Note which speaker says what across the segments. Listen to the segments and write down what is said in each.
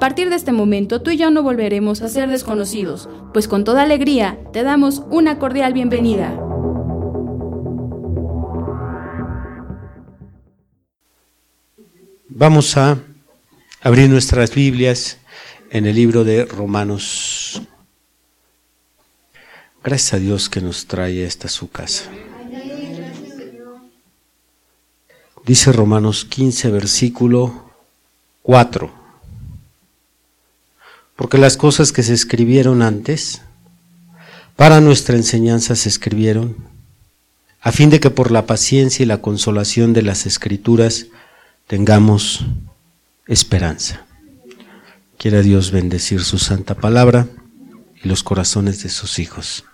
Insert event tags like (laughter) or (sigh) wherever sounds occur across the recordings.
Speaker 1: A partir de este momento tú y yo no volveremos a ser desconocidos, pues con toda alegría te damos una cordial bienvenida.
Speaker 2: Vamos a abrir nuestras Biblias en el libro de Romanos. Gracias a Dios que nos trae esta su casa. Dice Romanos 15, versículo 4 porque las cosas que se escribieron antes, para nuestra enseñanza se escribieron, a fin de que por la paciencia y la consolación de las escrituras tengamos esperanza. Quiera Dios bendecir su santa palabra y los corazones de sus hijos.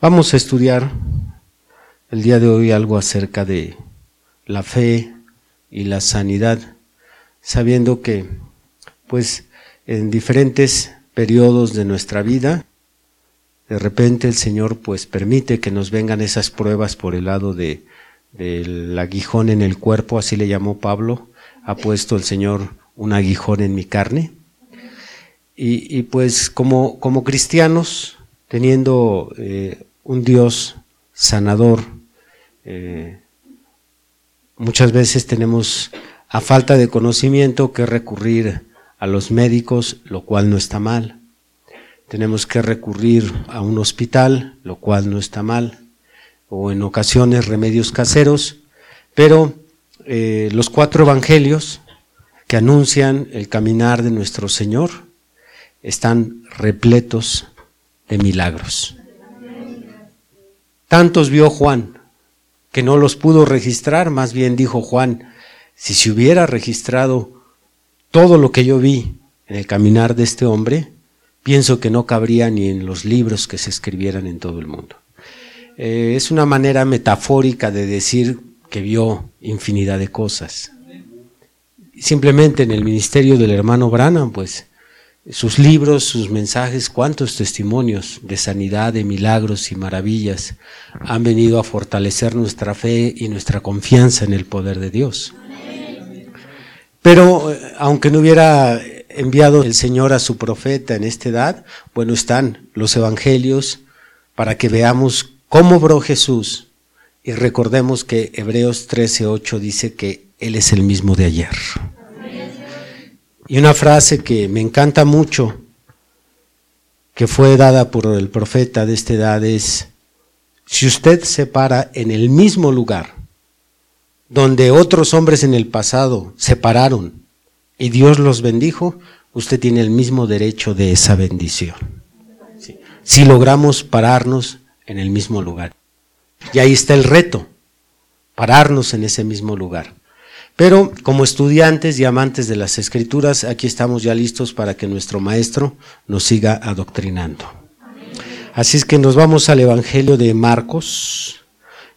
Speaker 2: Vamos a estudiar el día de hoy algo acerca de la fe y la sanidad, sabiendo que pues en diferentes periodos de nuestra vida. De repente el Señor pues permite que nos vengan esas pruebas por el lado de, del aguijón en el cuerpo, así le llamó Pablo, ha puesto el Señor un aguijón en mi carne. Y, pues como, como cristianos, teniendo eh, un Dios sanador, eh, muchas veces tenemos a falta de conocimiento que recurrir a los médicos, lo cual no está mal. Tenemos que recurrir a un hospital, lo cual no está mal, o en ocasiones remedios caseros, pero eh, los cuatro evangelios que anuncian el caminar de nuestro Señor están repletos de milagros. Tantos vio Juan que no los pudo registrar, más bien dijo Juan, si se hubiera registrado todo lo que yo vi en el caminar de este hombre, pienso que no cabría ni en los libros que se escribieran en todo el mundo. Eh, es una manera metafórica de decir que vio infinidad de cosas. Simplemente en el ministerio del hermano Branham, pues sus libros, sus mensajes, cuántos testimonios de sanidad, de milagros y maravillas han venido a fortalecer nuestra fe y nuestra confianza en el poder de Dios. Pero eh, aunque no hubiera enviado el Señor a su profeta en esta edad, bueno, están los evangelios para que veamos cómo obró Jesús y recordemos que Hebreos 13:8 dice que Él es el mismo de ayer. Y una frase que me encanta mucho, que fue dada por el profeta de esta edad es, si usted se para en el mismo lugar donde otros hombres en el pasado se pararon y Dios los bendijo, usted tiene el mismo derecho de esa bendición. Si logramos pararnos en el mismo lugar. Y ahí está el reto, pararnos en ese mismo lugar. Pero como estudiantes y amantes de las escrituras, aquí estamos ya listos para que nuestro maestro nos siga adoctrinando. Así es que nos vamos al Evangelio de Marcos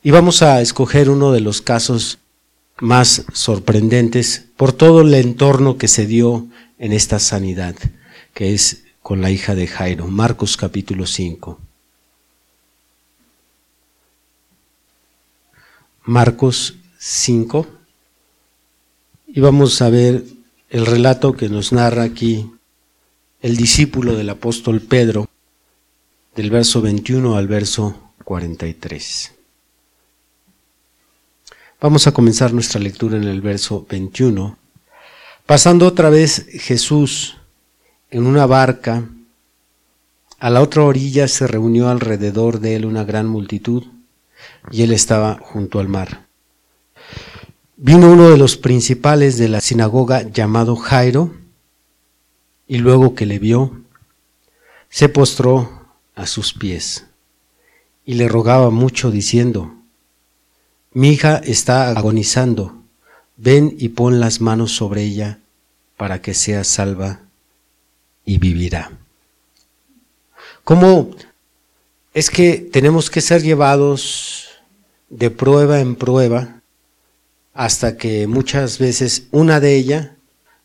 Speaker 2: y vamos a escoger uno de los casos más sorprendentes por todo el entorno que se dio en esta sanidad, que es con la hija de Jairo. Marcos capítulo 5. Marcos 5. Y vamos a ver el relato que nos narra aquí el discípulo del apóstol Pedro, del verso 21 al verso 43. Vamos a comenzar nuestra lectura en el verso 21. Pasando otra vez Jesús en una barca, a la otra orilla se reunió alrededor de él una gran multitud y él estaba junto al mar. Vino uno de los principales de la sinagoga llamado Jairo y luego que le vio, se postró a sus pies y le rogaba mucho diciendo, mi hija está agonizando, ven y pon las manos sobre ella para que sea salva y vivirá. ¿Cómo es que tenemos que ser llevados de prueba en prueba hasta que muchas veces una de ellas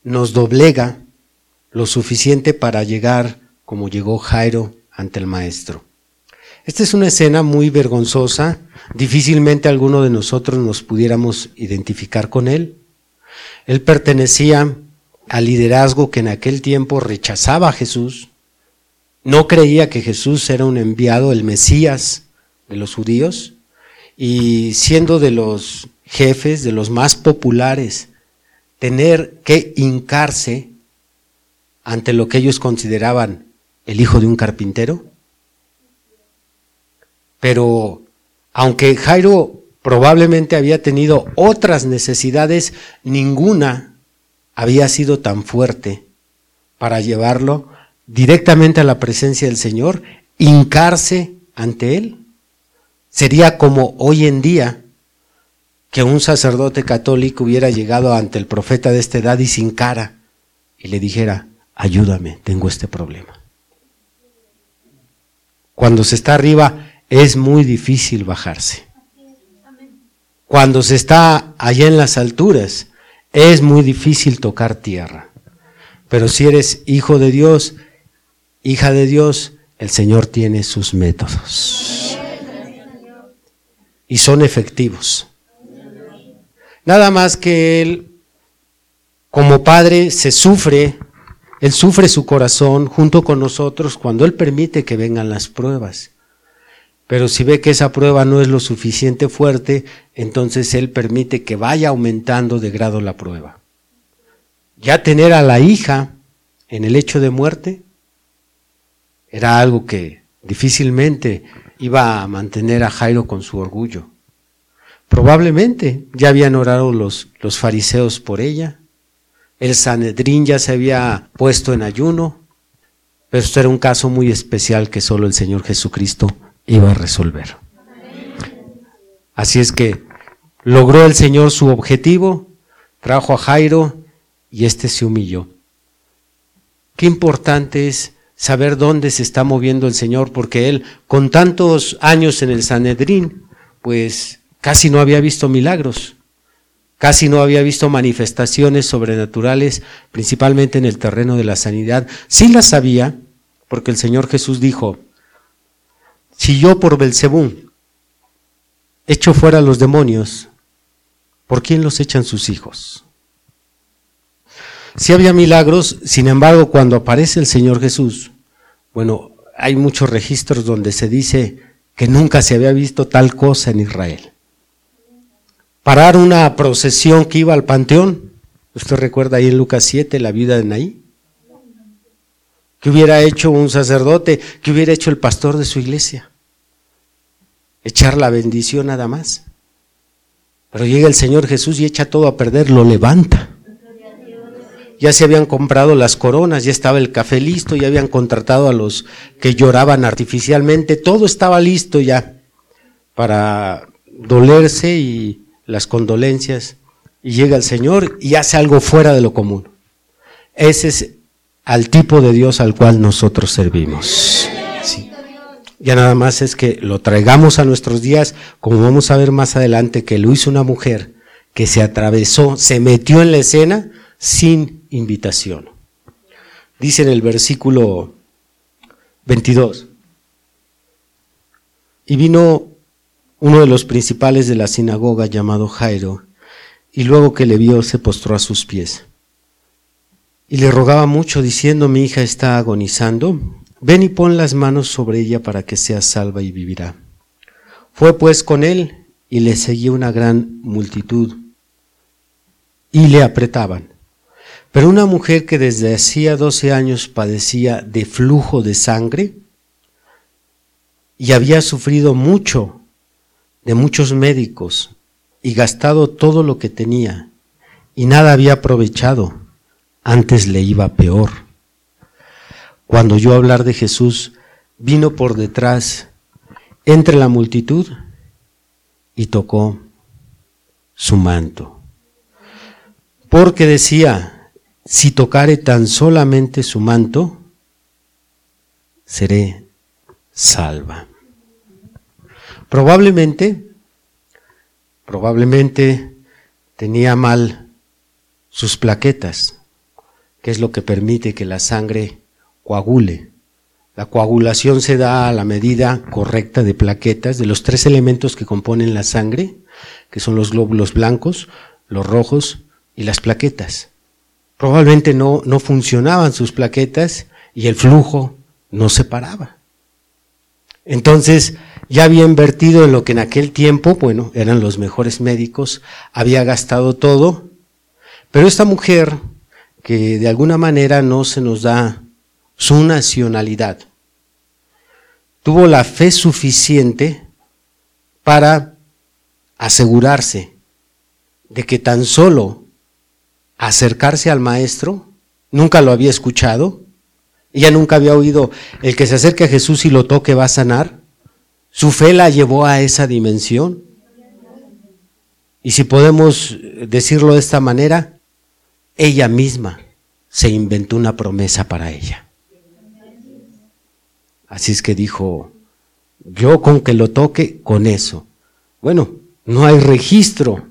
Speaker 2: nos doblega lo suficiente para llegar como llegó Jairo ante el maestro. Esta es una escena muy vergonzosa, difícilmente alguno de nosotros nos pudiéramos identificar con él. Él pertenecía al liderazgo que en aquel tiempo rechazaba a Jesús, no creía que Jesús era un enviado, el Mesías de los judíos, y siendo de los jefes, de los más populares, tener que hincarse ante lo que ellos consideraban el hijo de un carpintero. Pero aunque Jairo probablemente había tenido otras necesidades, ninguna había sido tan fuerte para llevarlo directamente a la presencia del Señor, hincarse ante Él. Sería como hoy en día que un sacerdote católico hubiera llegado ante el profeta de esta edad y sin cara y le dijera, ayúdame, tengo este problema. Cuando se está arriba es muy difícil bajarse. Cuando se está allá en las alturas es muy difícil tocar tierra. Pero si eres hijo de Dios, hija de Dios, el Señor tiene sus métodos. Y son efectivos. Nada más que Él, como Padre, se sufre, Él sufre su corazón junto con nosotros cuando Él permite que vengan las pruebas. Pero si ve que esa prueba no es lo suficiente fuerte, entonces Él permite que vaya aumentando de grado la prueba. Ya tener a la hija en el hecho de muerte era algo que difícilmente iba a mantener a Jairo con su orgullo. Probablemente ya habían orado los, los fariseos por ella, el Sanedrín ya se había puesto en ayuno, pero esto era un caso muy especial que solo el Señor Jesucristo iba a resolver. Así es que logró el Señor su objetivo, trajo a Jairo y éste se humilló. Qué importante es saber dónde se está moviendo el Señor, porque él, con tantos años en el Sanedrín, pues casi no había visto milagros, casi no había visto manifestaciones sobrenaturales, principalmente en el terreno de la sanidad. Sí las sabía, porque el Señor Jesús dijo, si yo por Belcebú echo fuera los demonios, ¿por quién los echan sus hijos? Si había milagros, sin embargo, cuando aparece el Señor Jesús, bueno, hay muchos registros donde se dice que nunca se había visto tal cosa en Israel parar una procesión que iba al panteón. Usted recuerda ahí en Lucas 7 la vida de Naí. ¿Qué hubiera hecho un sacerdote? ¿Qué hubiera hecho el pastor de su iglesia? Echar la bendición nada más. Pero llega el Señor Jesús y echa todo a perder, lo levanta. Ya se habían comprado las coronas, ya estaba el café listo, ya habían contratado a los que lloraban artificialmente, todo estaba listo ya para dolerse y las condolencias y llega el Señor y hace algo fuera de lo común. Ese es al tipo de Dios al cual nosotros servimos. Ya nada más es que lo traigamos a nuestros días, como vamos a ver más adelante que lo hizo una mujer que se atravesó, se metió en la escena sin invitación. Dice en el versículo 22, y vino uno de los principales de la sinagoga llamado Jairo, y luego que le vio se postró a sus pies. Y le rogaba mucho, diciendo, mi hija está agonizando, ven y pon las manos sobre ella para que sea salva y vivirá. Fue pues con él y le seguía una gran multitud y le apretaban. Pero una mujer que desde hacía doce años padecía de flujo de sangre y había sufrido mucho de muchos médicos y gastado todo lo que tenía y nada había aprovechado, antes le iba peor. cuando oyó hablar de Jesús, vino por detrás entre la multitud y tocó su manto. Porque decía, si tocare tan solamente su manto, seré salva. Probablemente, probablemente tenía mal sus plaquetas, que es lo que permite que la sangre coagule. La coagulación se da a la medida correcta de plaquetas, de los tres elementos que componen la sangre, que son los glóbulos blancos, los rojos y las plaquetas. Probablemente no, no funcionaban sus plaquetas y el flujo no se paraba. Entonces, ya había invertido en lo que en aquel tiempo, bueno, eran los mejores médicos, había gastado todo, pero esta mujer, que de alguna manera no se nos da su nacionalidad, tuvo la fe suficiente para asegurarse de que tan solo acercarse al maestro, nunca lo había escuchado, ella nunca había oído el que se acerque a Jesús y lo toque va a sanar. Su fe la llevó a esa dimensión. Y si podemos decirlo de esta manera, ella misma se inventó una promesa para ella. Así es que dijo, yo con que lo toque, con eso. Bueno, no hay registro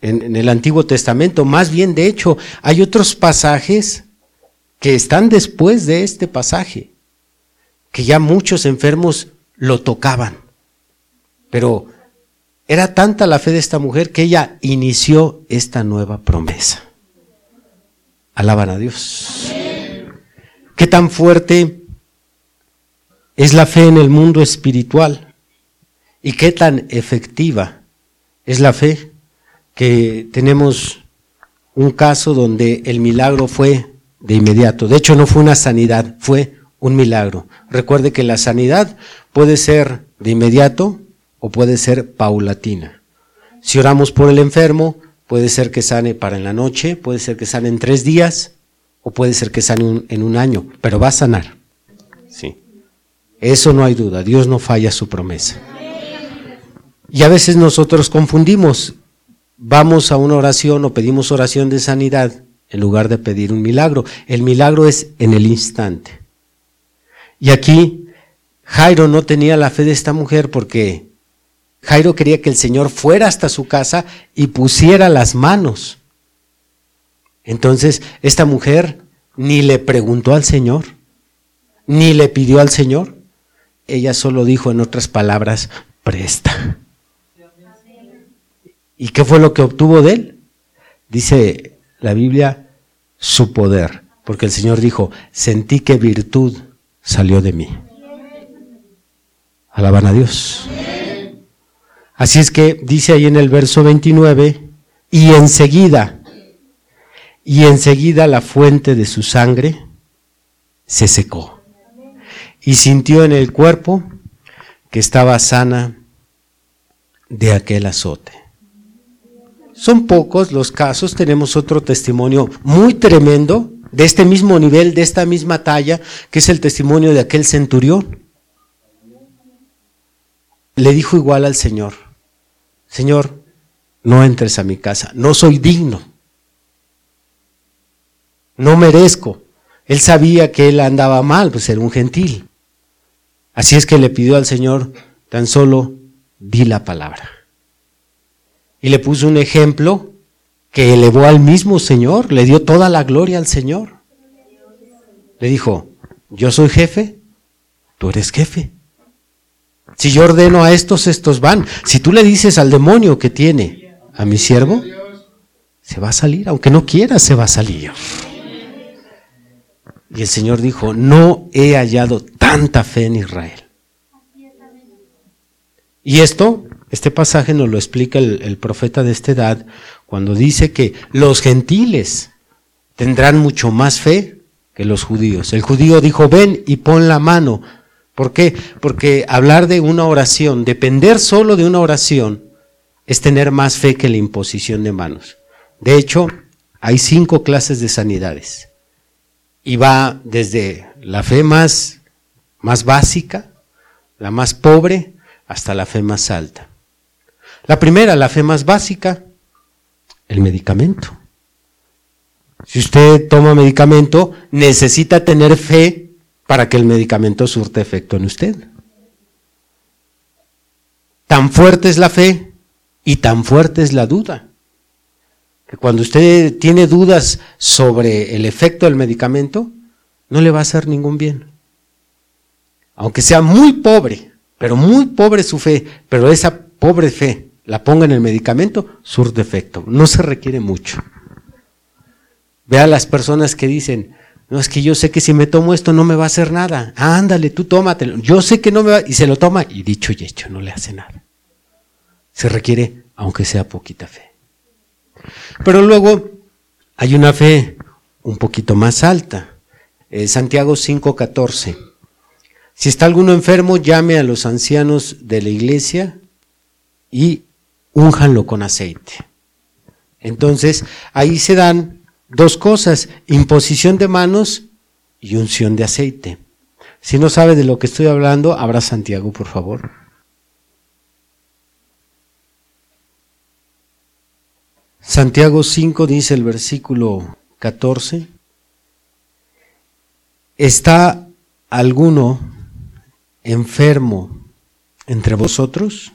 Speaker 2: en, el Antiguo Testamento, más bien de hecho hay otros pasajes que están después de este pasaje, que ya muchos enfermos lo tocaban. Pero era tanta la fe de esta mujer que ella inició esta nueva promesa. Alaban a Dios. ¿Qué tan fuerte es la fe en el mundo espiritual? ¿Y qué tan efectiva es la fe que tenemos un caso donde el milagro fue de inmediato. De hecho, no fue una sanidad, fue un milagro. Recuerde que la sanidad puede ser de inmediato o puede ser paulatina. Si oramos por el enfermo, puede ser que sane para en la noche, puede ser que sane en tres días o puede ser que sane en un año, pero va a sanar. Sí. Eso no hay duda, Dios no falla su promesa. Y a veces nosotros confundimos, vamos a una oración o pedimos oración de sanidad en lugar de pedir un milagro. El milagro es en el instante. Y aquí Jairo no tenía la fe de esta mujer porque Jairo quería que el Señor fuera hasta su casa y pusiera las manos. Entonces, esta mujer ni le preguntó al Señor, ni le pidió al Señor. Ella solo dijo en otras palabras, presta. ¿Y qué fue lo que obtuvo de él? Dice la Biblia su poder, porque el Señor dijo, sentí que virtud salió de mí. Alaban a Dios. Así es que dice ahí en el verso 29, y enseguida, y enseguida la fuente de su sangre se secó. Y sintió en el cuerpo que estaba sana de aquel azote. Son pocos los casos, tenemos otro testimonio muy tremendo de este mismo nivel, de esta misma talla, que es el testimonio de aquel centurión. Le dijo igual al Señor, Señor, no entres a mi casa, no soy digno, no merezco. Él sabía que él andaba mal, pues era un gentil. Así es que le pidió al Señor, tan solo di la palabra y le puso un ejemplo que elevó al mismo Señor, le dio toda la gloria al Señor. Le dijo, yo soy jefe, tú eres jefe. Si yo ordeno a estos, estos van. Si tú le dices al demonio que tiene a mi siervo, se va a salir, aunque no quiera, se va a salir. Y el Señor dijo, no he hallado tanta fe en Israel. Y esto este pasaje nos lo explica el, profeta de esta edad cuando dice que los gentiles tendrán mucho más fe que los judíos. El judío dijo, ven y pon la mano. ¿Por qué? Porque hablar de una oración, depender solo de una oración, es tener más fe que la imposición de manos. De hecho, hay cinco clases de sanidades. Y va desde la fe más, más básica, la más pobre, hasta la fe más alta. La primera, la fe más básica, el medicamento. Si usted toma medicamento, necesita tener fe para que el medicamento surte efecto en usted. Tan fuerte es la fe y tan fuerte es la duda. Que cuando usted tiene dudas sobre el efecto del medicamento, no le va a hacer ningún bien. Aunque sea muy pobre, pero muy pobre su fe, pero esa pobre fe la ponga en el medicamento, surte efecto. No se requiere mucho. Vea las personas que dicen, no, es que yo sé que si me tomo esto no me va a hacer nada. ándale, tú tómatelo. Yo sé que no me va, y se lo toma, y dicho y hecho, no le hace nada. Se requiere, aunque sea poquita fe. Pero luego hay una fe un poquito más alta. Eh, Santiago 5:14. Si está alguno enfermo, llame a los ancianos de la iglesia y únjanlo con aceite. Entonces, ahí se dan dos cosas, imposición de manos y unción de aceite. Si no sabe de lo que estoy hablando, abra Santiago, por favor. Santiago 5 dice el versículo 14, ¿está alguno enfermo entre vosotros?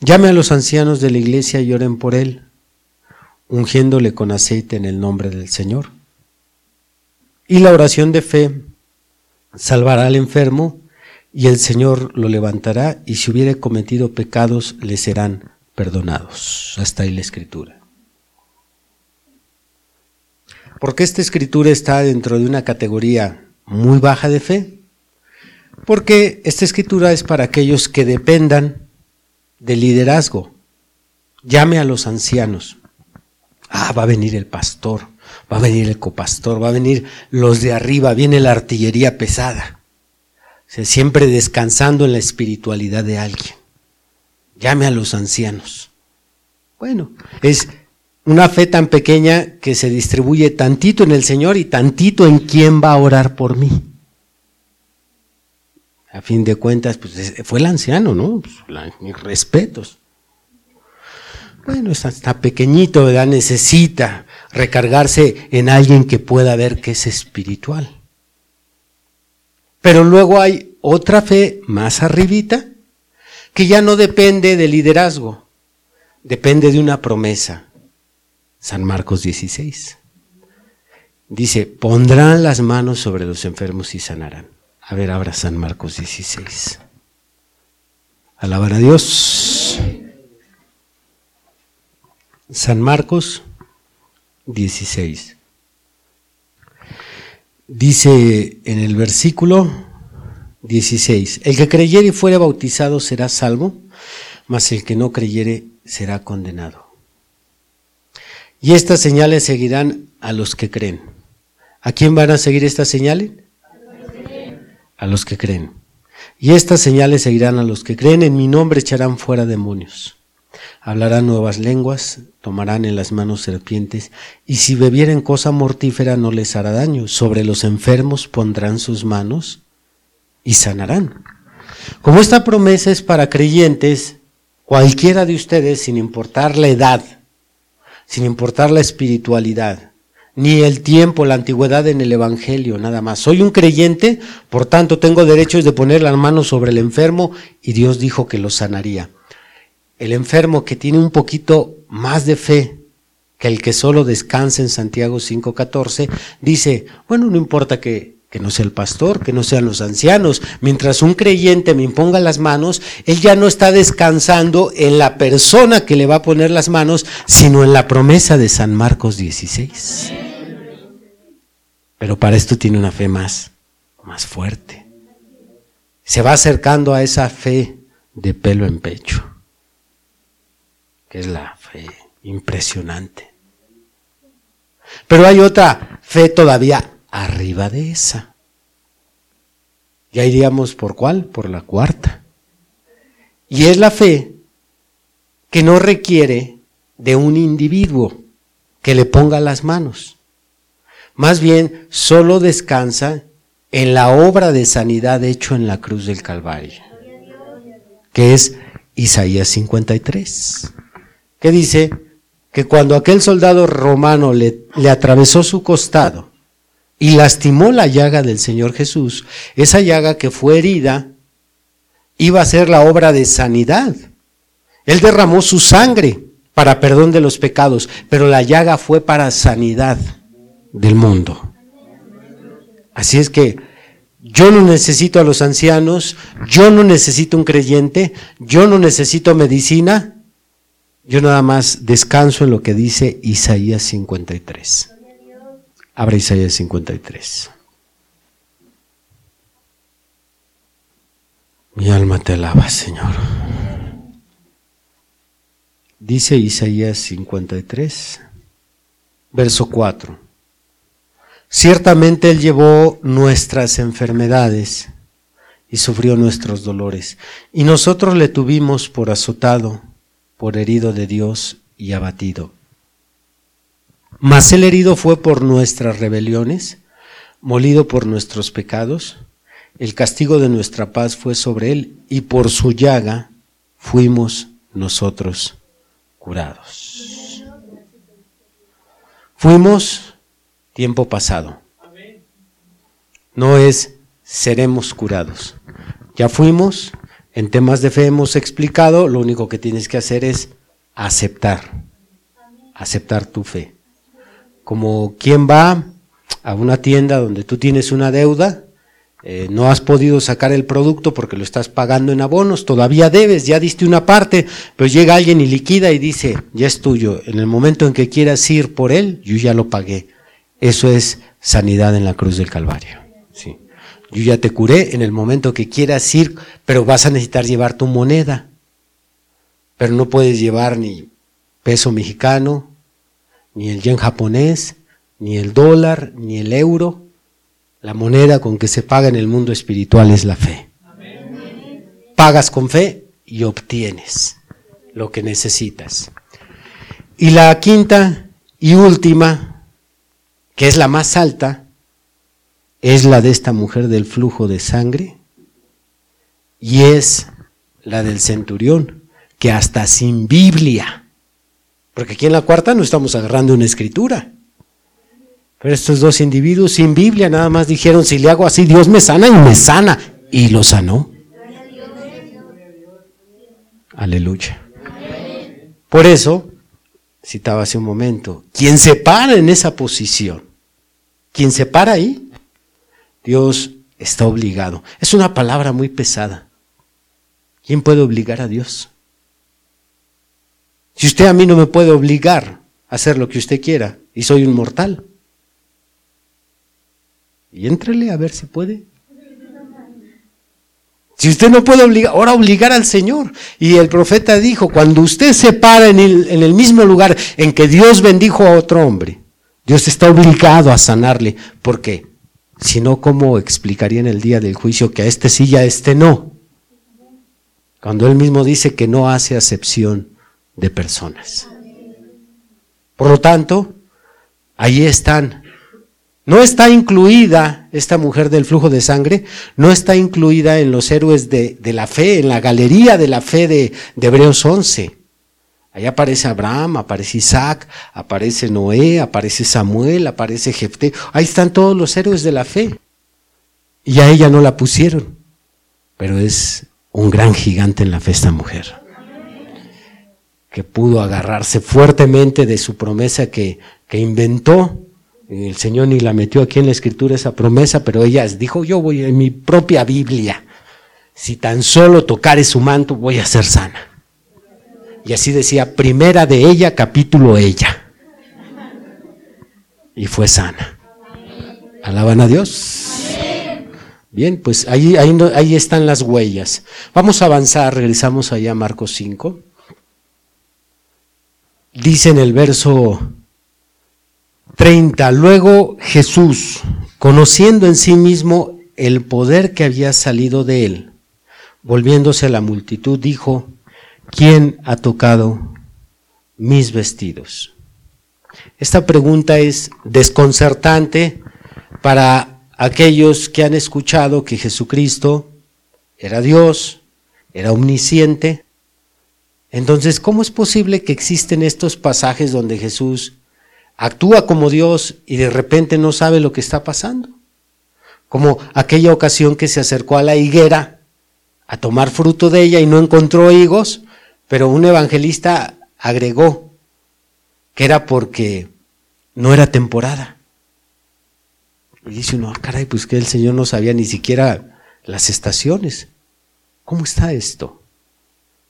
Speaker 2: Llame a los ancianos de la iglesia y oren por él ungiéndole con aceite en el nombre del Señor. Y la oración de fe salvará al enfermo y el Señor lo levantará y si hubiere cometido pecados le serán perdonados. Hasta ahí la escritura. Porque esta escritura está dentro de una categoría muy baja de fe? Porque esta escritura es para aquellos que dependan del liderazgo. Llame a los ancianos. Ah, va a venir el pastor, va a venir el copastor, va a venir los de arriba, viene la artillería pesada. siempre descansando en la espiritualidad de alguien. Llame a los ancianos. Bueno, es una fe tan pequeña que se distribuye tantito en el Señor y tantito en quién va a orar por mí. A fin de cuentas, pues fue el anciano, ¿no? Pues, mis respetos. Bueno, está, pequeñito, ¿verdad? Necesita recargarse en alguien que pueda ver que es espiritual. Pero luego hay otra fe más arribita que ya no depende de liderazgo, depende de una promesa. San Marcos 16. Dice, pondrán las manos sobre los enfermos y sanarán. A ver, abra San Marcos 16. Alabar a Dios. San Marcos 16. Dice en el versículo 16, el que creyere y fuere bautizado será salvo, mas el que no creyere será condenado. Y estas señales seguirán a los que creen. ¿A quién van a seguir estas señales? A los que creen. Y estas señales seguirán a los que creen, en mi nombre echarán fuera demonios hablarán nuevas lenguas, tomarán en las manos serpientes, y si bebieren cosa mortífera no les hará daño. Sobre los enfermos pondrán sus manos y sanarán. Como esta promesa es para creyentes, cualquiera de ustedes, sin importar la edad, sin importar la espiritualidad, ni el tiempo, la antigüedad en el Evangelio, nada más. Soy un creyente, por tanto tengo derechos de poner las manos sobre el enfermo y Dios dijo que lo sanaría el enfermo que tiene un poquito más de fe que el que solo descansa en Santiago 5.14, dice, bueno, no importa que, que no sea el pastor, que no sean los ancianos, mientras un creyente me imponga las manos, él ya no está descansando en la persona que le va a poner las manos, sino en la promesa de San Marcos 16. Pero para esto tiene una fe más, más fuerte. Se va acercando a esa fe de pelo en pecho que es la fe impresionante. Pero hay otra fe todavía arriba de esa. Ya iríamos por cuál? Por la cuarta. Y es la fe que no requiere de un individuo que le ponga las manos. Más bien, solo descansa en la obra de sanidad hecho en la cruz del Calvario, que es Isaías 53, que dice que cuando aquel soldado romano le, atravesó su costado y lastimó la llaga del Señor Jesús, esa llaga que fue herida iba a ser la obra de sanidad. Él derramó su sangre para perdón de los pecados, pero la llaga fue para sanidad del mundo. Así es que yo no necesito a los ancianos, yo no necesito un creyente, yo no necesito medicina, yo nada más descanso en lo que dice Isaías 53. Abra Isaías 53. Mi alma te alaba, Señor. Dice Isaías 53, verso 4. Ciertamente Él llevó nuestras enfermedades y sufrió nuestros dolores, y nosotros le tuvimos por azotado, por herido de Dios y abatido. Mas el herido fue por nuestras rebeliones, molido por nuestros pecados, el castigo de nuestra paz fue sobre él, y por su llaga fuimos nosotros curados. Fuimos tiempo pasado. No es seremos curados. Ya fuimos, en temas de fe hemos explicado, lo único que tienes que hacer es aceptar, aceptar tu fe. Como quien va a una tienda donde tú tienes una deuda, eh, no has podido sacar el producto porque lo estás pagando en abonos, todavía debes, ya diste una parte, pero llega alguien y liquida y dice, ya es tuyo, en el momento en que quieras ir por él, yo ya lo pagué. Eso es sanidad en la cruz del Calvario. Yo ya te curé en el momento que quieras ir, pero vas a necesitar llevar tu moneda. Pero no puedes llevar ni peso mexicano, ni el yen japonés, ni el dólar, ni el euro la moneda con que se paga en el mundo espiritual es la fe. Pagas con fe y obtienes lo que necesitas. Y la quinta y última, que es la más alta, es la de esta mujer del flujo de sangre y es la del centurión, que hasta sin Biblia, porque aquí en la cuarta no estamos agarrando una escritura, pero estos dos individuos sin Biblia nada más dijeron, si le hago así, Dios me sana y me sana. Y lo sanó. Aleluya. Por eso, citaba hace un momento, quien se para en esa posición, quien se para ahí, Dios está obligado. Es una palabra muy pesada. ¿Quién puede obligar a Dios? Si usted a mí no me puede obligar a hacer lo que usted quiera y soy un mortal, y entrele a ver si puede. Si usted no puede obligar, ahora obligar al Señor. Y el profeta dijo, cuando usted se para en el, en el mismo lugar en que Dios bendijo a otro hombre, Dios está obligado a sanarle. ¿Por qué? Si no, ¿cómo explicaría en el día del juicio que a este sí y a este no? Cuando él mismo dice que no hace acepción de personas. Por lo tanto, ahí están no está incluida esta mujer del flujo de sangre, no está incluida en los héroes de, la fe, en la galería de la fe de, de Hebreos 11. Ahí aparece Abraham, aparece Isaac, aparece Noé, aparece Samuel, aparece Jefté. Ahí están todos los héroes de la fe. Y a ella no la pusieron. Pero es un gran gigante en la fe esta mujer. Que pudo agarrarse fuertemente de su promesa que, que inventó el Señor ni la metió aquí en la escritura esa promesa, pero ella dijo, yo voy en mi propia Biblia. Si tan solo tocare su manto, voy a ser sana. Y así decía, primera de ella, capítulo ella. Y fue sana. ¿Alaban a Dios? Bien, pues ahí, ahí, ahí están las huellas. Vamos a avanzar, regresamos allá a Marcos 5. Dice en el verso 30. Luego Jesús, conociendo en sí mismo el poder que había salido de él, volviéndose a la multitud, dijo, ¿quién ha tocado mis vestidos? Esta pregunta es desconcertante para aquellos que han escuchado que Jesucristo era Dios, era omnisciente. Entonces, ¿cómo es posible que existen estos pasajes donde Jesús actúa como Dios y de repente no sabe lo que está pasando? Como aquella ocasión que se acercó a la higuera a tomar fruto de ella y no encontró higos, pero un evangelista agregó que era porque no era temporada. Y dice uno, ah, caray, pues que el Señor no sabía ni siquiera las estaciones. ¿Cómo está esto?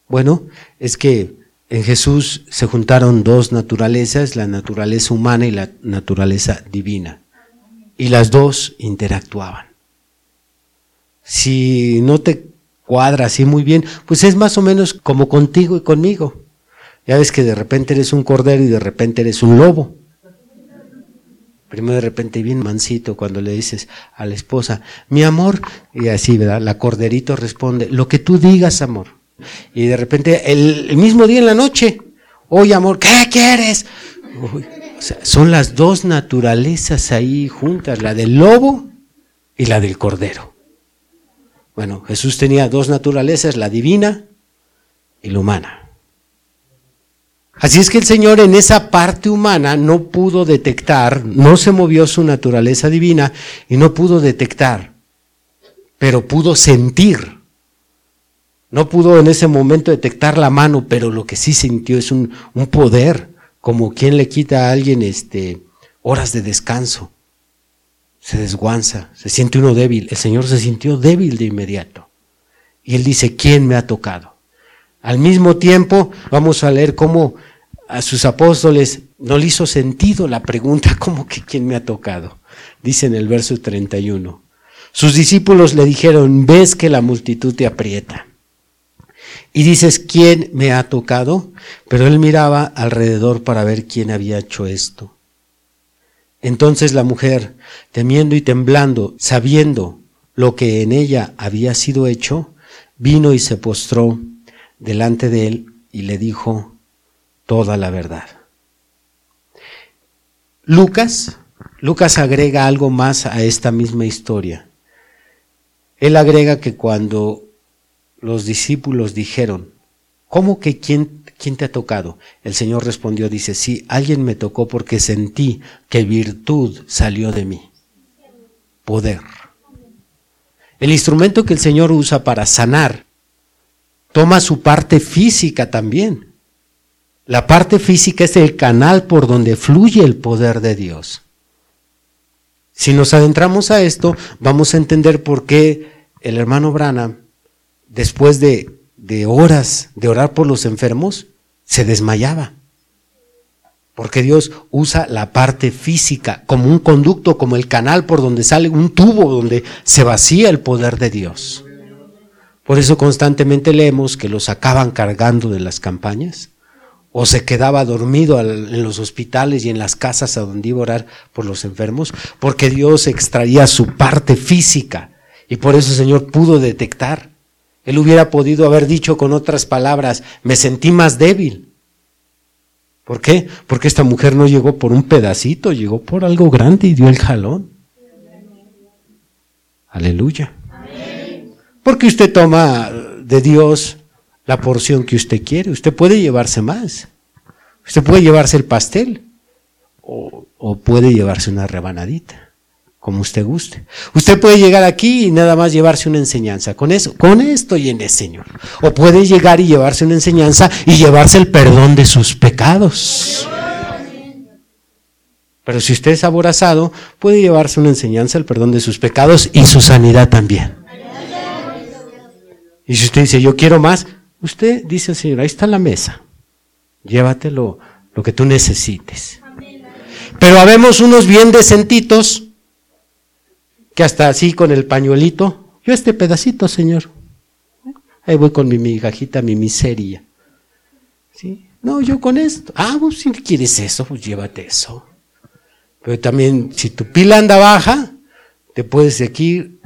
Speaker 2: Bueno, es que en Jesús se juntaron dos naturalezas, la naturaleza humana y la naturaleza divina. Y las dos interactuaban. Si no te cuadra así muy bien, pues es más o menos como contigo y conmigo. Ya ves que de repente eres un cordero y de repente eres un lobo. Primero de repente bien mansito cuando le dices a la esposa, mi amor, y así, ¿verdad? La corderito responde, lo que tú digas, amor. Y de repente el, mismo día en la noche, oye, amor, ¿qué quieres? son las dos naturalezas ahí juntas, la del lobo y la del cordero. Bueno, Jesús tenía dos naturalezas, la divina y la humana. Así es que el Señor en esa parte humana no pudo detectar, no se movió su naturaleza divina y no pudo detectar, pero pudo sentir. No pudo en ese momento detectar la mano, pero lo que sí sintió es un, poder, como quien le quita a alguien este, horas de descanso. Se desguanza, se siente uno débil. El Señor se sintió débil de inmediato. Y Él dice, ¿quién me ha tocado? Al mismo tiempo, vamos a leer cómo a sus apóstoles no le hizo sentido la pregunta, (laughs) ¿cómo que quién me ha tocado? Dice en el verso 31. Sus discípulos le dijeron, ves que la multitud te aprieta. Y dices, ¿quién me ha tocado? Pero él miraba alrededor para ver quién había hecho esto. Entonces la mujer, temiendo y temblando, sabiendo lo que en ella había sido hecho, vino y se postró delante de él y le dijo, toda la verdad. Lucas, Lucas agrega algo más a esta misma historia. Él agrega que cuando los discípulos dijeron, ¿cómo que quién, quién te ha tocado? El Señor respondió, dice, sí, alguien me tocó porque sentí que virtud salió de mí. Poder. El instrumento que el Señor usa para sanar toma su parte física también. La parte física es el canal por donde fluye el poder de Dios. Si nos adentramos a esto, vamos a entender por qué el hermano Brana, después de, de horas de orar por los enfermos, se desmayaba. Porque Dios usa la parte física como un conducto, como el canal por donde sale un tubo donde se vacía el poder de Dios. Por eso constantemente leemos que los acaban cargando de las campañas o se quedaba dormido en los hospitales y en las casas a donde iba a orar por los enfermos, porque Dios extraía su parte física y por eso el Señor pudo detectar. Él hubiera podido haber dicho con otras palabras, me sentí más débil. ¿Por qué? Porque esta mujer no llegó por un pedacito, llegó por algo grande y dio el jalón. Aleluya. Porque usted toma de Dios la porción que usted quiere. Usted puede llevarse más. Usted puede llevarse el pastel o, puede llevarse una rebanadita, como usted guste. Usted puede llegar aquí y nada más llevarse una enseñanza. Con eso, con esto llene, Señor. O puede llegar y llevarse una enseñanza y llevarse el perdón de sus pecados. Pero si usted es aborazado, puede llevarse una enseñanza, el perdón de sus pecados y su sanidad también. Y si usted dice, yo quiero más, Usted dice Señor, ahí está la mesa, llévatelo lo que tú necesites. Pero habemos unos bien decentitos que hasta así con el pañuelito, yo este pedacito, Señor, ahí voy con mi migajita, mi miseria. ¿Sí? No, yo con esto. Ah, pues si quieres eso, pues llévate eso. Pero también, si tu pila anda baja, te puedes seguir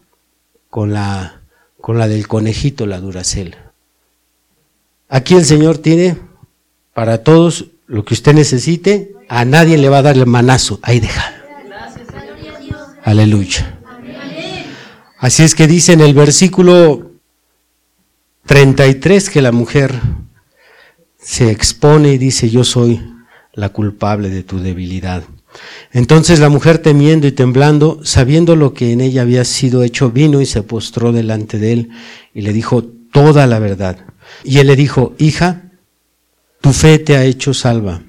Speaker 2: con la, con la del conejito, la duracela. Aquí el Señor tiene para todos lo que usted necesite. A nadie le va a dar el manazo. Ahí deja. Aleluya. Así es que dice en el versículo 33 que la mujer se expone y dice, yo soy la culpable de tu debilidad. Entonces la mujer temiendo y temblando, sabiendo lo que en ella había sido hecho, vino y se postró delante de él y le dijo toda la verdad. Y él le dijo, hija, tu fe te ha hecho salva.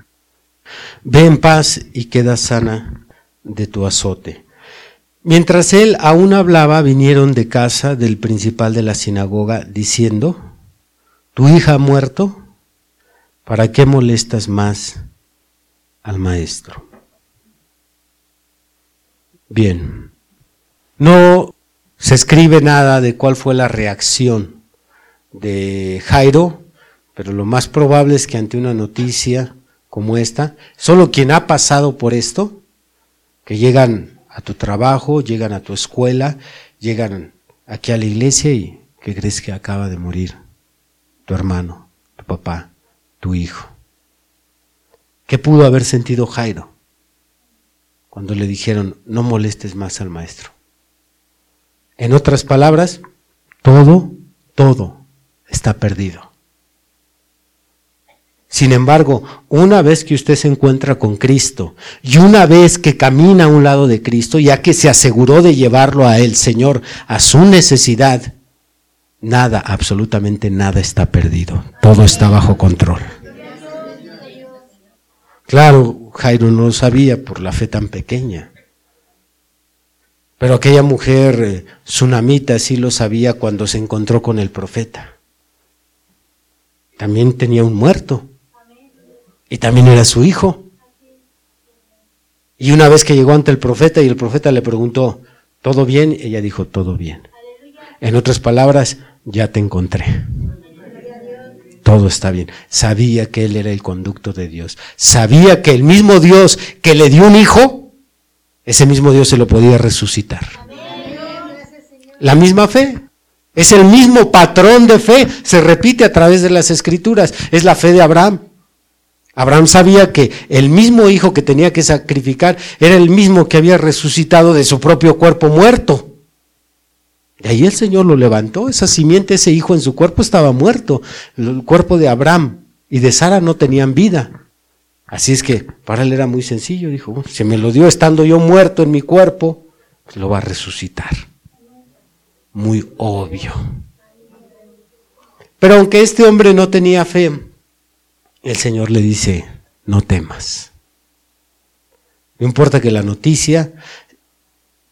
Speaker 2: Ve en paz y queda sana de tu azote. Mientras él aún hablaba, vinieron de casa del principal de la sinagoga diciendo, ¿tu hija ha muerto? ¿Para qué molestas más al maestro? Bien, no se escribe nada de cuál fue la reacción de Jairo, pero lo más probable es que ante una noticia como esta, solo quien ha pasado por esto, que llegan a tu trabajo, llegan a tu escuela, llegan aquí a la iglesia y que crees que acaba de morir tu hermano, tu papá, tu hijo. ¿Qué pudo haber sentido Jairo? cuando le dijeron, no molestes más al maestro. En otras palabras, todo, todo está perdido. Sin embargo, una vez que usted se encuentra con Cristo y una vez que camina a un lado de Cristo, ya que se aseguró de llevarlo a el Señor a su necesidad, nada, absolutamente nada está perdido. Todo está bajo control. Claro, Jairo no lo sabía por la fe tan pequeña. Pero aquella mujer eh, tsunamita sí lo sabía cuando se encontró con el profeta. También tenía un muerto. Y también era su hijo. Y una vez que llegó ante el profeta y el profeta le preguntó, ¿todo bien? Ella dijo, todo bien. En otras palabras, ya te encontré todo está bien. Sabía que él era el conducto de Dios. Sabía que el mismo Dios que le dio un hijo, ese mismo Dios se lo podía resucitar. La misma fe. Es el mismo patrón de fe. Se repite a través de las escrituras. Es la fe de Abraham. Abraham sabía que el mismo hijo que tenía que sacrificar era el mismo que había resucitado de su propio cuerpo muerto. Y ahí el Señor lo levantó, esa simiente, ese hijo en su cuerpo estaba muerto. El cuerpo de Abraham y de Sara no tenían vida. Así es que para él era muy sencillo, dijo, si me lo dio estando yo muerto en mi cuerpo, pues lo va a resucitar. Muy obvio. Pero aunque este hombre no tenía fe, el Señor le dice, no temas. No importa que la noticia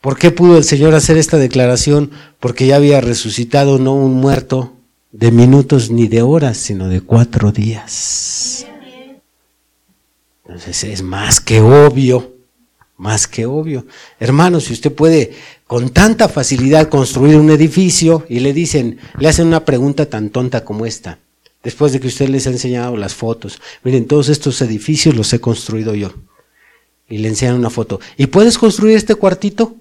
Speaker 2: ¿Por qué pudo el Señor hacer esta declaración? Porque ya había resucitado no un muerto de minutos ni de horas, sino de cuatro días. Entonces es más que obvio, más que obvio. Hermano, si usted puede con tanta facilidad construir un edificio y le dicen, le hacen una pregunta tan tonta como esta, después de que usted les ha enseñado las fotos, miren, todos estos edificios los he construido yo. Y le enseñan una foto. ¿Y puedes construir este cuartito?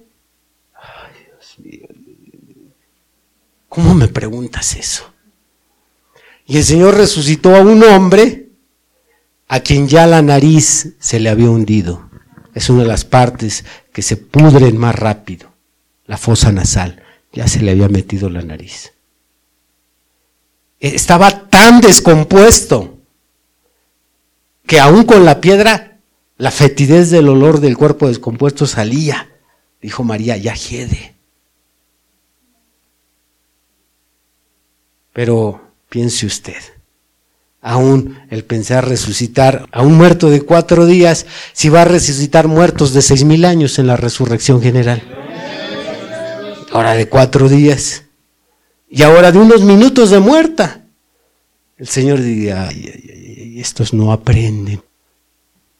Speaker 2: ¿Cómo me preguntas eso? Y el Señor resucitó a un hombre a quien ya la nariz se le había hundido. Es una de las partes que se pudren más rápido. La fosa nasal. Ya se le había metido la nariz. Estaba tan descompuesto que aún con la piedra la fetidez del olor del cuerpo descompuesto salía. Dijo María, ya jede. Pero piense usted, aún el pensar resucitar a un muerto de cuatro días, si va a resucitar muertos de seis mil años en la resurrección general. Ahora de cuatro días. Y ahora de unos minutos de muerta. El Señor diría, ay, ay, ay, estos no aprenden.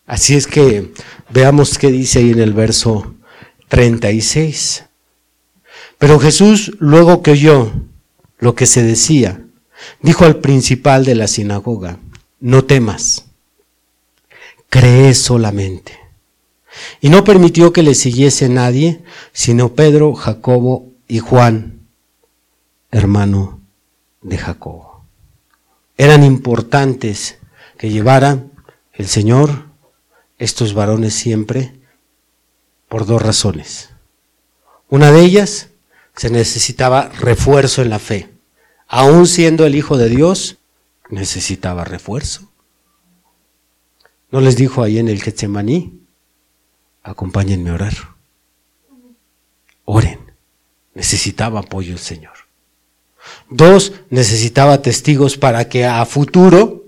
Speaker 2: Así es que veamos qué dice ahí en el verso 36. Pero Jesús, luego que oyó lo que se decía, dijo al principal de la sinagoga, no temas, cree solamente. Y no permitió que le siguiese nadie, sino Pedro, Jacobo y Juan, hermano de Jacobo. Eran importantes que llevara el Señor estos varones siempre por dos razones. Una de ellas, se necesitaba refuerzo en la fe. Aún siendo el Hijo de Dios, necesitaba refuerzo. ¿No les dijo ahí en el Getsemaní? Acompáñenme a orar. Oren. Necesitaba apoyo el Señor. Dos, necesitaba testigos para que a futuro,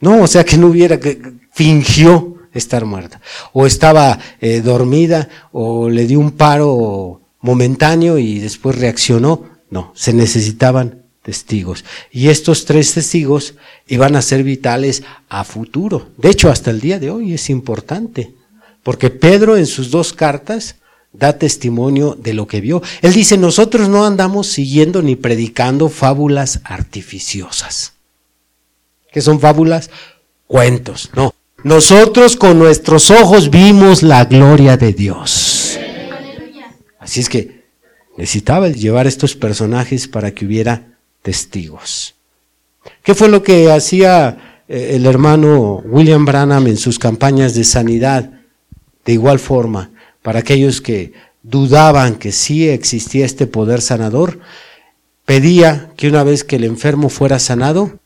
Speaker 2: no, o sea que no hubiera que fingió estar muerta, o estaba eh, dormida, o le dio un paro momentáneo y después reaccionó. No, se necesitaban testigos. Y estos tres testigos iban a ser vitales a futuro. De hecho, hasta el día de hoy es importante, porque Pedro en sus dos cartas da testimonio de lo que vio. Él dice, nosotros no andamos siguiendo ni predicando fábulas artificiosas. ¿Qué son fábulas? Cuentos, no. Nosotros con nuestros ojos vimos la gloria de Dios. Así es que necesitaba llevar estos personajes para que hubiera testigos. ¿Qué fue lo que hacía eh, el hermano William Branham en sus campañas de sanidad? De igual forma, para aquellos que dudaban que sí existía este poder sanador, pedía que una vez que el enfermo fuera sanado,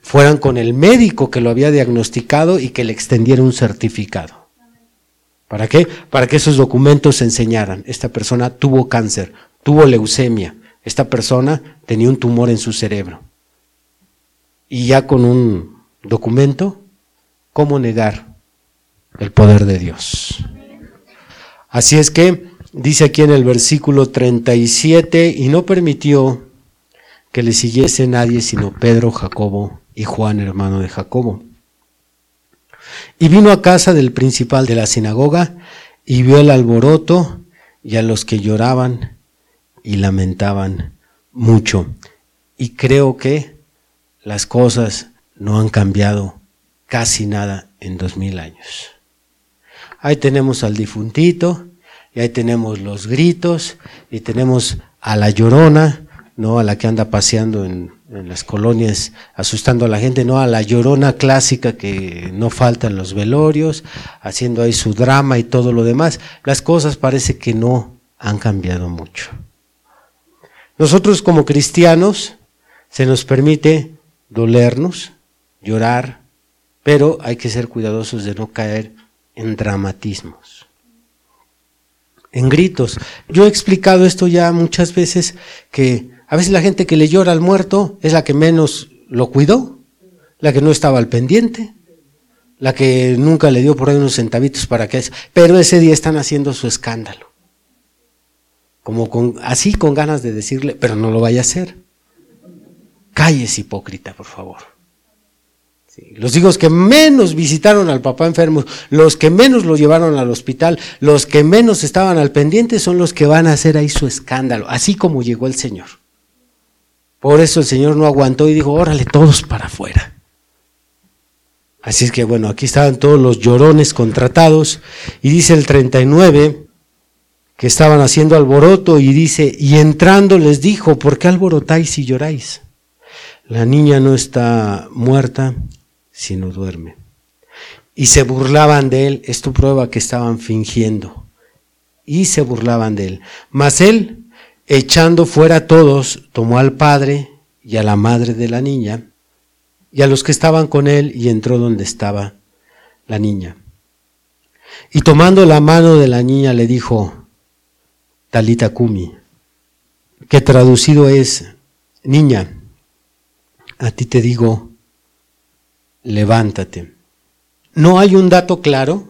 Speaker 2: fueran con el médico que lo había diagnosticado y que le extendiera un certificado. ¿Para qué? Para que esos documentos enseñaran. Esta persona tuvo cáncer, tuvo leucemia, esta persona tenía un tumor en su cerebro. Y ya con un documento, ¿cómo negar el poder de Dios? Así es que dice aquí en el versículo 37, y no permitió que le siguiese nadie sino Pedro, Jacobo y Juan, hermano de Jacobo. Y vino a casa del principal de la sinagoga y vio el alboroto y a los que lloraban y lamentaban mucho. Y creo que las cosas no han cambiado casi nada en dos mil años. Ahí tenemos al difuntito, y ahí tenemos los gritos, y tenemos a la llorona, no a la que anda paseando en, en, las colonias asustando a la gente, no a la llorona clásica que no falta en los velorios, haciendo ahí su drama y todo lo demás. Las cosas parece que no han cambiado mucho. Nosotros como cristianos se nos permite dolernos, llorar, pero hay que ser cuidadosos de no caer en dramatismos, en gritos. Yo he explicado esto ya muchas veces, que a veces la gente que le llora al muerto es la que menos lo cuidó, la que no estaba al pendiente, la que nunca le dio por ahí unos centavitos para que... Pero ese día están haciendo su escándalo. Como con, así con ganas de decirle, pero no lo vaya a hacer. Calles hipócrita, por favor los hijos que menos visitaron al papá enfermo, los que menos lo llevaron al hospital, los que menos estaban al pendiente son los que van a hacer ahí su escándalo, así como llegó el Señor. Por eso el Señor no aguantó y dijo, órale, todos para afuera. Así es que bueno, aquí estaban todos los llorones contratados y dice el 39 que estaban haciendo alboroto y dice, y entrando les dijo, ¿por qué alborotáis y lloráis? La niña no está muerta, sino duerme. Y se burlaban de él, esto prueba que estaban fingiendo. Y se burlaban de él. Mas él, echando fuera a todos, tomó al padre y a la madre de la niña y a los que estaban con él y entró donde estaba la niña. Y tomando la mano de la niña le dijo, Talita Kumi, que traducido es, niña, a ti te digo, levántate. No hay un dato claro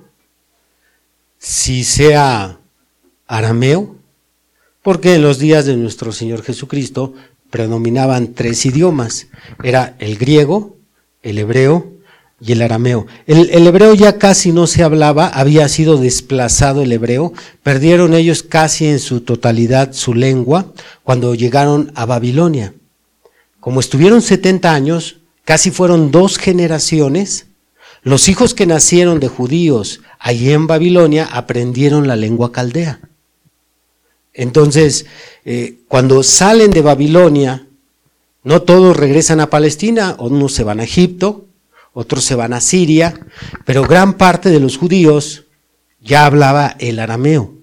Speaker 2: si sea arameo, porque en los días de nuestro Señor Jesucristo predominaban tres idiomas. Era el griego, el hebreo y el arameo. El, el, hebreo ya casi no se hablaba, había sido desplazado el hebreo, perdieron ellos casi en su totalidad su lengua cuando llegaron a Babilonia. Como estuvieron 70 años, casi fueron dos generaciones, los hijos que nacieron de judíos allí en Babilonia aprendieron la lengua caldea. Entonces, eh, cuando salen de Babilonia, no todos regresan a Palestina, unos se van a Egipto, otros se van a Siria, pero gran parte de los judíos ya hablaba el arameo.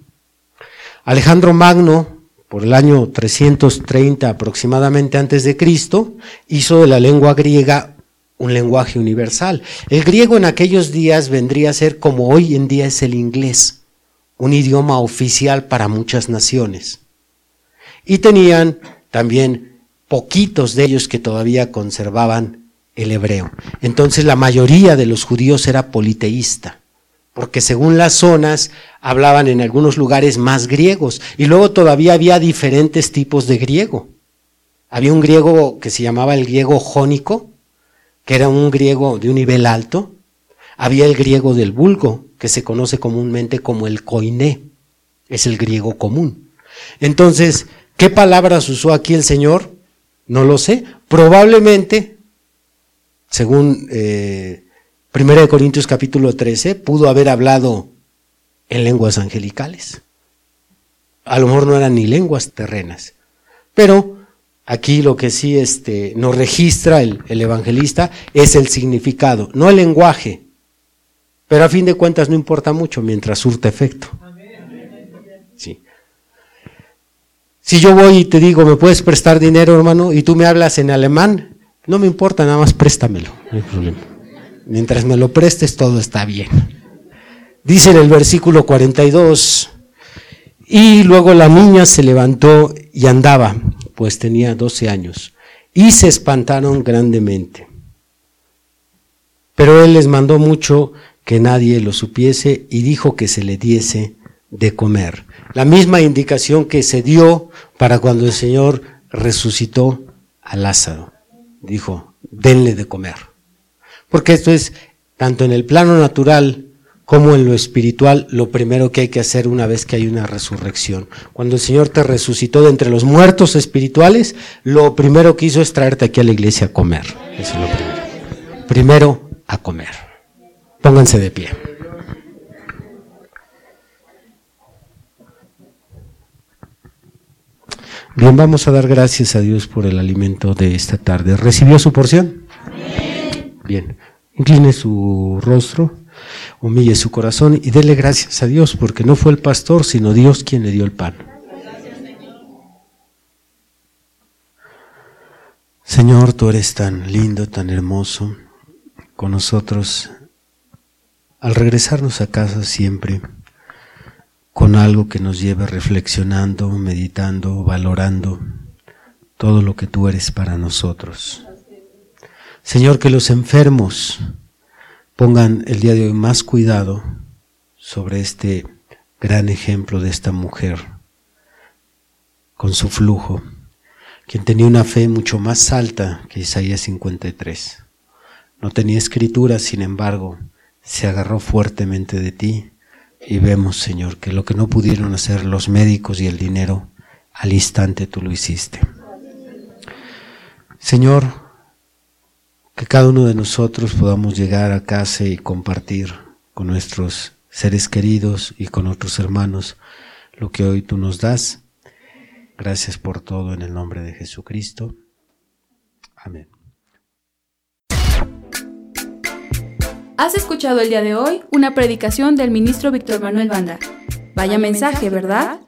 Speaker 2: Alejandro Magno por el año 330 aproximadamente antes de Cristo, hizo de la lengua griega un lenguaje universal. El griego en aquellos días vendría a ser como hoy en día es el inglés, un idioma oficial para muchas naciones. Y tenían también poquitos de ellos que todavía conservaban el hebreo. Entonces la mayoría de los judíos era politeísta, porque según las zonas hablaban en algunos lugares más griegos y luego todavía había diferentes tipos de griego. Había un griego que se llamaba el griego jónico, que era un griego de un nivel alto. Había el griego del vulgo, que se conoce comúnmente como el koiné, es el griego común. Entonces, ¿qué palabras usó aquí el Señor? No lo sé. Probablemente, según eh, 1 Corintios capítulo 13, pudo haber hablado en lenguas angelicales. A lo mejor no eran ni lenguas terrenas. Pero aquí lo que sí este, nos registra el, el evangelista es el significado, no el lenguaje. Pero a fin de cuentas no importa mucho mientras surte efecto. Sí. Si yo voy y te digo, ¿me puedes prestar dinero, hermano? Y tú me hablas en alemán, no me importa, nada más préstamelo, no hay problema. Mientras me lo prestes, todo está bien. Dice en el versículo 42, y luego la niña se levantó y andaba, pues tenía 12 años, y se espantaron grandemente. Pero él les mandó mucho que nadie lo supiese y dijo que se le diese de comer. La misma indicación que se dio para cuando el Señor resucitó a Lázaro. Dijo, denle de comer. Porque esto es, tanto en el plano natural como en lo espiritual, lo primero que hay que hacer una vez que hay una resurrección. Cuando el Señor te resucitó de entre los muertos espirituales, lo primero que hizo es traerte aquí a la iglesia a comer. Eso es lo primero. Primero a comer. Pónganse de pie. Bien, vamos a dar gracias a Dios por el alimento de esta tarde. ¿Recibió su porción? Bien, incline su rostro, humille su corazón y dele gracias a Dios porque no fue el pastor, sino Dios quien le dio el pan. Señor, tú eres tan lindo, tan hermoso con nosotros al regresarnos a casa siempre con algo que nos lleve reflexionando, meditando, valorando todo lo que tú eres para nosotros. Señor, que los enfermos pongan el día de hoy más cuidado sobre este gran ejemplo de esta mujer con su flujo, quien tenía una fe mucho más alta que Isaías 53. No tenía escritura, sin embargo, se agarró fuertemente de ti y vemos, Señor, que lo que no pudieron hacer los médicos y el dinero, al instante tú lo hiciste. Señor, que cada uno de nosotros podamos llegar a casa y compartir con nuestros seres queridos y con otros hermanos lo que hoy tú nos das. Gracias por todo en el nombre de Jesucristo. Amén.
Speaker 1: Has escuchado el día de hoy una predicación del ministro Víctor Manuel Banda. Vaya mensaje, ¿verdad?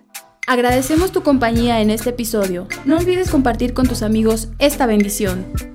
Speaker 1: Agradecemos tu compañía en este episodio. No olvides compartir con tus amigos esta bendición.